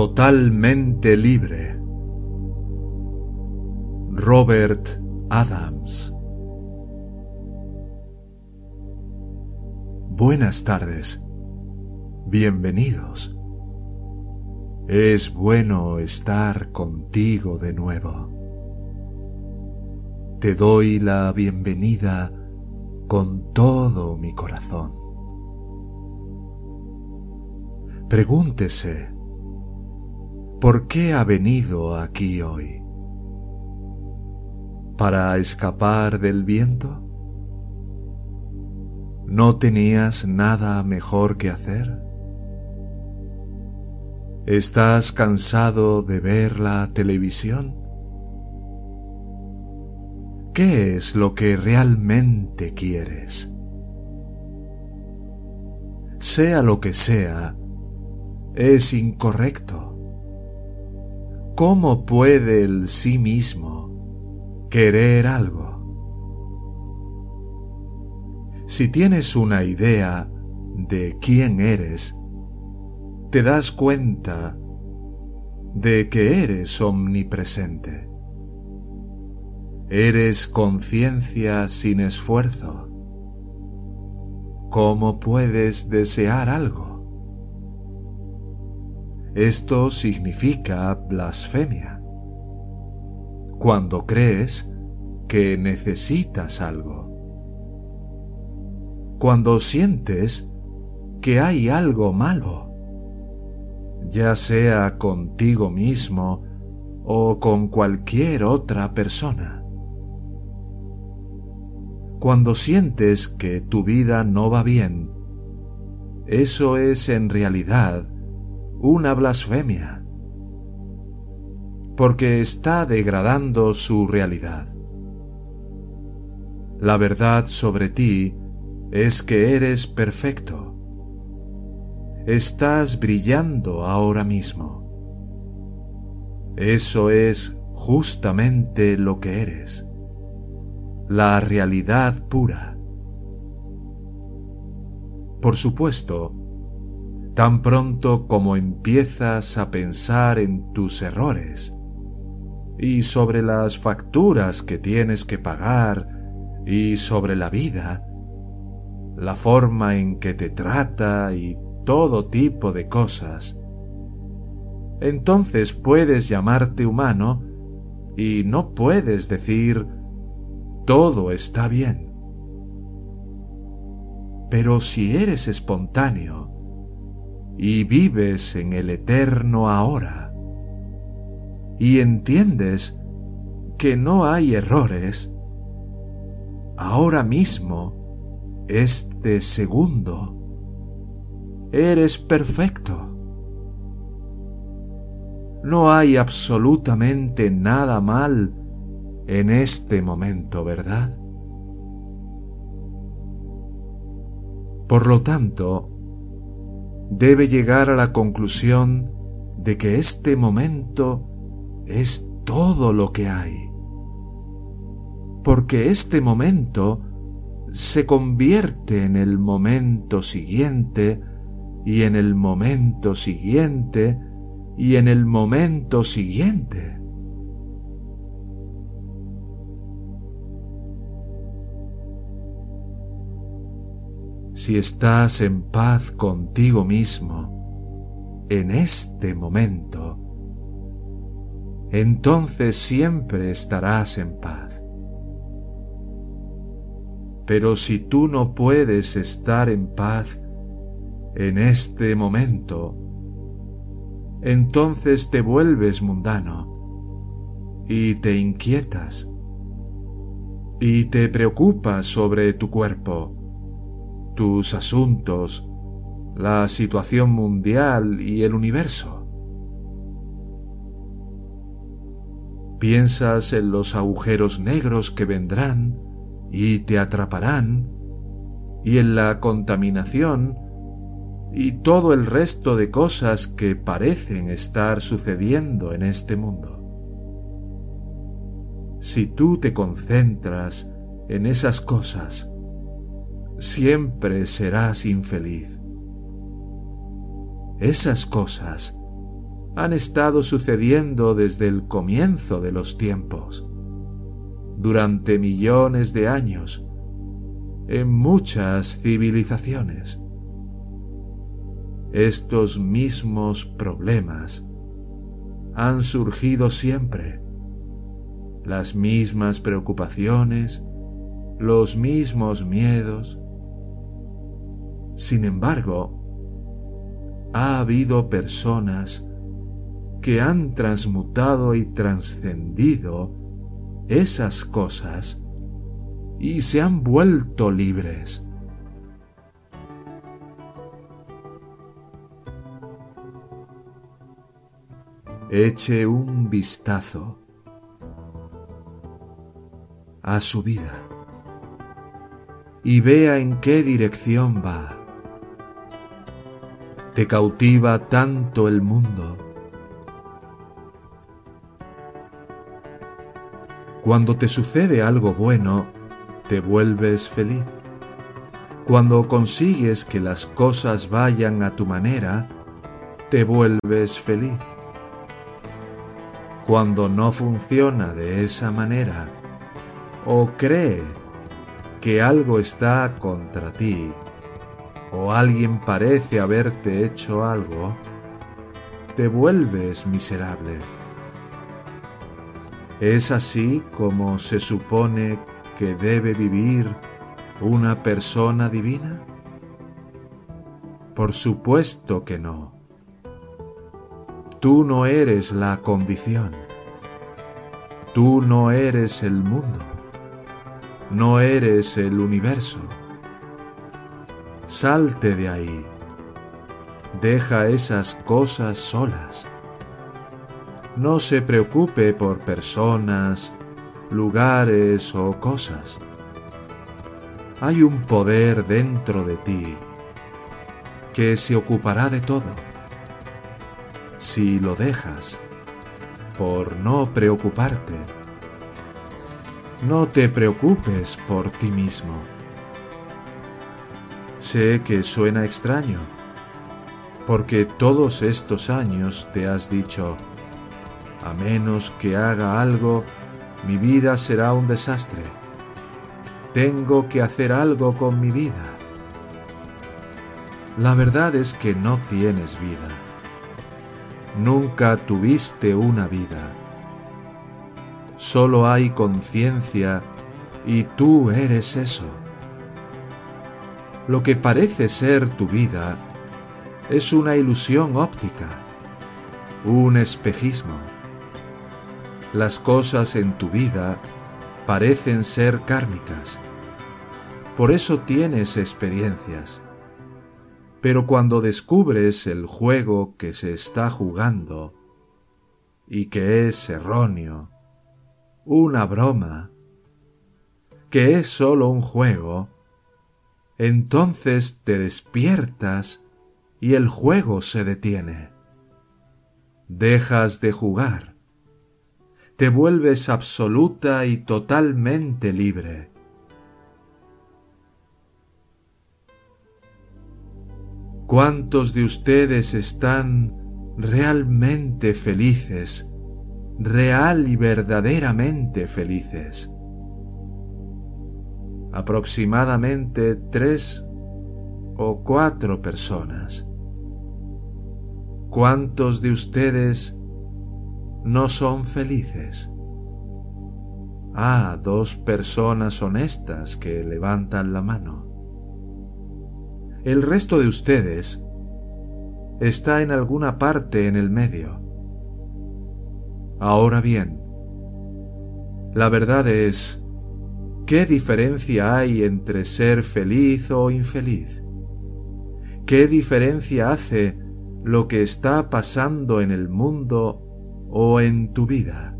Totalmente libre. Robert Adams. Buenas tardes. Bienvenidos. Es bueno estar contigo de nuevo. Te doy la bienvenida con todo mi corazón. Pregúntese, ¿por qué ha venido aquí hoy? ¿Para escapar del viento? ¿No tenías nada mejor que hacer? ¿Estás cansado de ver la televisión? ¿Qué es lo que realmente quieres? Sea lo que sea, es incorrecto. ¿Cómo puede el sí mismo querer algo? Si tienes una idea de quién eres, te das cuenta de que eres omnipresente. Eres conciencia sin esfuerzo. ¿Cómo puedes desear algo? Esto significa blasfemia. Cuando crees que necesitas algo. Cuando sientes que hay algo malo, ya sea contigo mismo o con cualquier otra persona cuando sientes que tu vida no va bien, eso es en realidad una blasfemia, porque está degradando su realidad. La verdad sobre ti es que eres perfecto. Estás brillando ahora mismo. Eso es justamente lo que eres la realidad pura. Por supuesto, tan pronto como empiezas a pensar en tus errores y sobre las facturas que tienes que pagar y sobre la vida, la forma en que te trata y todo tipo de cosas, entonces puedes llamarte humano y no puedes decir todo está bien. Pero si eres espontáneo y vives en el eterno ahora y entiendes que no hay errores, ahora mismo, este segundo, eres perfecto. No hay absolutamente nada mal en este momento, ¿verdad? Por lo tanto, debe llegar a la conclusión de que este momento es todo lo que hay. Porque este momento se convierte en el momento siguiente y en el momento siguiente y en el momento siguiente. Si estás en paz contigo mismo en este momento, entonces siempre estarás en paz. Pero si tú no puedes estar en paz en este momento, entonces te vuelves mundano y te inquietas y te preocupas sobre tu cuerpo tus asuntos, la situación mundial y el universo. Piensas en los agujeros negros que vendrán y te atraparán, y en la contaminación y todo el resto de cosas que parecen estar sucediendo en este mundo. Si tú te concentras en esas cosas, siempre serás infeliz. Esas cosas han estado sucediendo desde el comienzo de los tiempos, durante millones de años, en muchas civilizaciones. Estos mismos problemas han surgido siempre, las mismas preocupaciones, los mismos miedos. Sin embargo, ha habido personas que han transmutado y trascendido esas cosas y se han vuelto libres. Eche un vistazo a su vida y vea en qué dirección va. Te cautiva tanto el mundo. Cuando te sucede algo bueno, te vuelves feliz. Cuando consigues que las cosas vayan a tu manera, te vuelves feliz. Cuando no funciona de esa manera, o cree que algo está contra ti, o alguien parece haberte hecho algo, te vuelves miserable. ¿Es así como se supone que debe vivir una persona divina? Por supuesto que no. Tú no eres la condición. Tú no eres el mundo. No eres el universo. Salte de ahí. Deja esas cosas solas. No se preocupe por personas, lugares o cosas. Hay un poder dentro de ti que se ocupará de todo. Si lo dejas por no preocuparte, no te preocupes por ti mismo. Sé que suena extraño, porque todos estos años te has dicho, a menos que haga algo, mi vida será un desastre. Tengo que hacer algo con mi vida. La verdad es que no tienes vida. Nunca tuviste una vida solo hay conciencia y tú eres eso. Lo que parece ser tu vida es una ilusión óptica, un espejismo. Las cosas en tu vida parecen ser kármicas. Por eso tienes experiencias. Pero cuando descubres el juego que se está jugando y que es erróneo, una broma, que es solo un juego, entonces te despiertas y el juego se detiene. Dejas de jugar. Te vuelves absoluta y totalmente libre. ¿Cuántos de ustedes están realmente felices real y verdaderamente felices. Aproximadamente tres o cuatro personas. ¿Cuántos de ustedes no son felices? Ah, dos personas honestas que levantan la mano. El resto de ustedes está en alguna parte en el medio. Ahora bien, la verdad es, ¿qué diferencia hay entre ser feliz o infeliz? ¿Qué diferencia hace lo que está pasando en el mundo o en tu vida?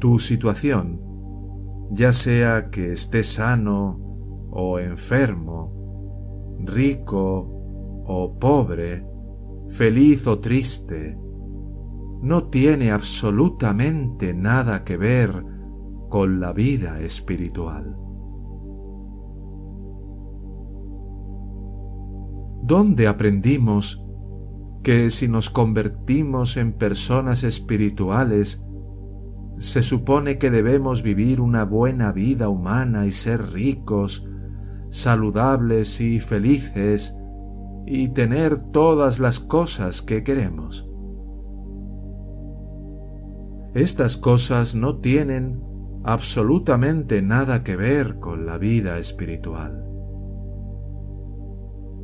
Tu situación, ya sea que estés sano o enfermo, rico o pobre, feliz o triste, no tiene absolutamente nada que ver con la vida espiritual. ¿Dónde aprendimos que si nos convertimos en personas espirituales, se supone que debemos vivir una buena vida humana y ser ricos, saludables y felices, y tener todas las cosas que queremos. Estas cosas no tienen absolutamente nada que ver con la vida espiritual.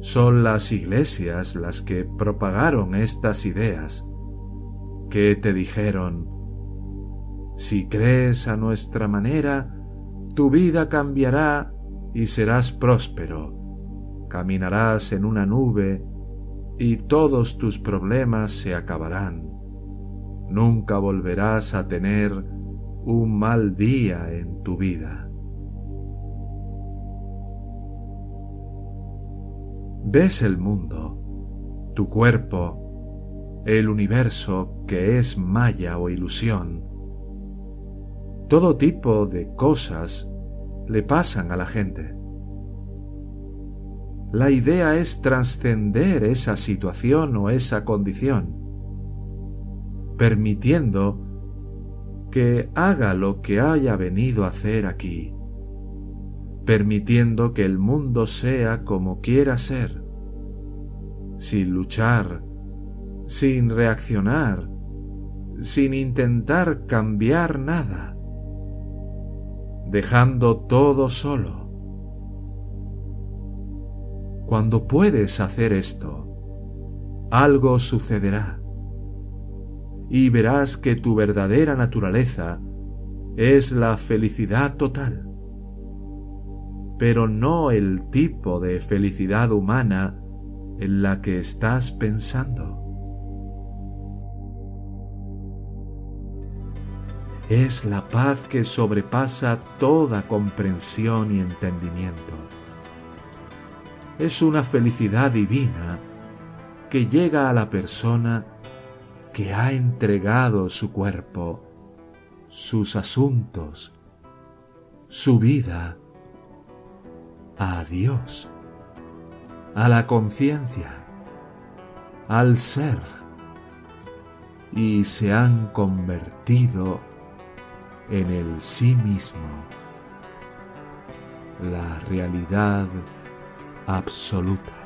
Son las iglesias las que propagaron estas ideas, que te dijeron, si crees a nuestra manera, tu vida cambiará y serás próspero, caminarás en una nube y todos tus problemas se acabarán. Nunca volverás a tener un mal día en tu vida. Ves el mundo, tu cuerpo, el universo que es maya o ilusión. Todo tipo de cosas le pasan a la gente. La idea es trascender esa situación o esa condición, permitiendo que haga lo que haya venido a hacer aquí, permitiendo que el mundo sea como quiera ser, sin luchar, sin reaccionar, sin intentar cambiar nada, dejando todo solo. Cuando puedes hacer esto, algo sucederá y verás que tu verdadera naturaleza es la felicidad total, pero no el tipo de felicidad humana en la que estás pensando. Es la paz que sobrepasa toda comprensión y entendimiento. Es una felicidad divina que llega a la persona que ha entregado su cuerpo, sus asuntos, su vida a Dios, a la conciencia, al ser, y se han convertido en el sí mismo, la realidad absoluta.